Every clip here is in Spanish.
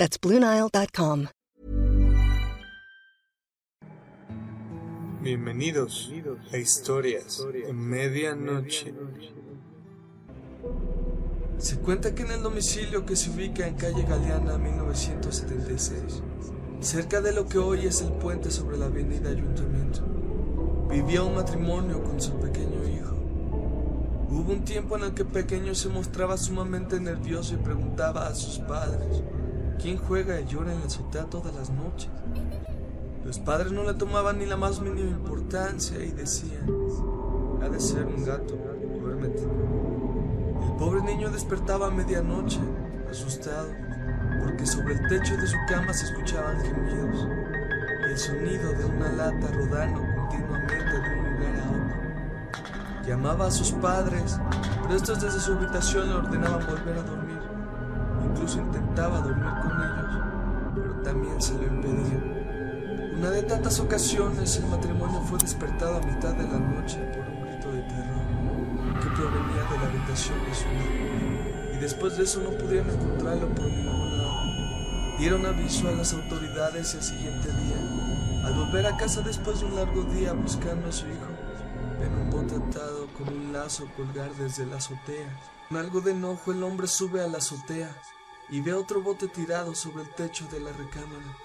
That's BlueNile.com. Bienvenidos a Historias en Medianoche. Se cuenta que en el domicilio que se ubica en calle Galeana 1976, cerca de lo que hoy es el puente sobre la avenida Ayuntamiento, vivía un matrimonio con su pequeño hijo. Hubo un tiempo en el que el pequeño se mostraba sumamente nervioso y preguntaba a sus padres, ¿quién juega y llora en la azotea todas las noches? Los padres no le tomaban ni la más mínima importancia y decían, ha de ser un gato, duérmete. El pobre niño despertaba a medianoche, asustado, porque sobre el techo de su cama se escuchaban gemidos y el sonido de una lata rodando continuamente de un lugar a otro. Llamaba a sus padres, pero estos desde su habitación le ordenaban volver a dormir. Incluso intentaba dormir con ellos, pero también se lo impedían. Una de tantas ocasiones el matrimonio fue despertado a mitad de la noche por un grito de terror que provenía de la habitación de su hijo. Y después de eso no pudieron encontrarlo por ningún lado. Dieron aviso a las autoridades al siguiente día, al volver a casa después de un largo día buscando a su hijo, ven un bote con un lazo colgar desde la azotea. Con algo de enojo el hombre sube a la azotea y ve otro bote tirado sobre el techo de la recámara.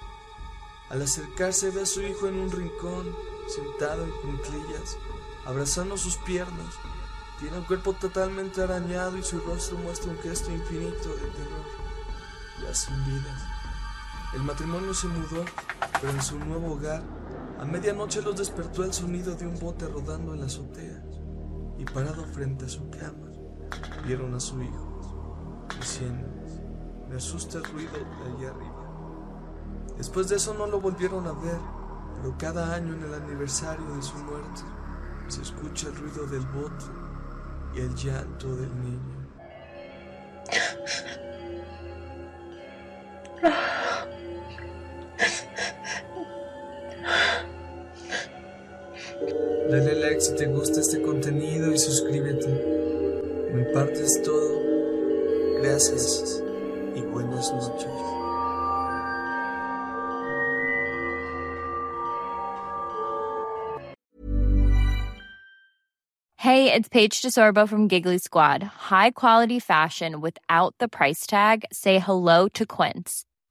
Al acercarse ve a su hijo en un rincón, sentado en cunclillas, abrazando sus piernas. Tiene el cuerpo totalmente arañado y su rostro muestra un gesto infinito de terror. Ya sin vida. El matrimonio se mudó, pero en su nuevo hogar, a medianoche los despertó el sonido de un bote rodando en la azotea. Y parado frente a su cama, vieron a su hijo, diciendo, me asusta el ruido de allá arriba. Después de eso no lo volvieron a ver, pero cada año en el aniversario de su muerte se escucha el ruido del bote y el llanto del niño. like si te gusta este contenido y suscríbete. Mi parte es todo. Gracias y buenas noches. Hey, it's Paige DeSorbo from Giggly Squad. High quality fashion without the price tag. Say hello to Quince.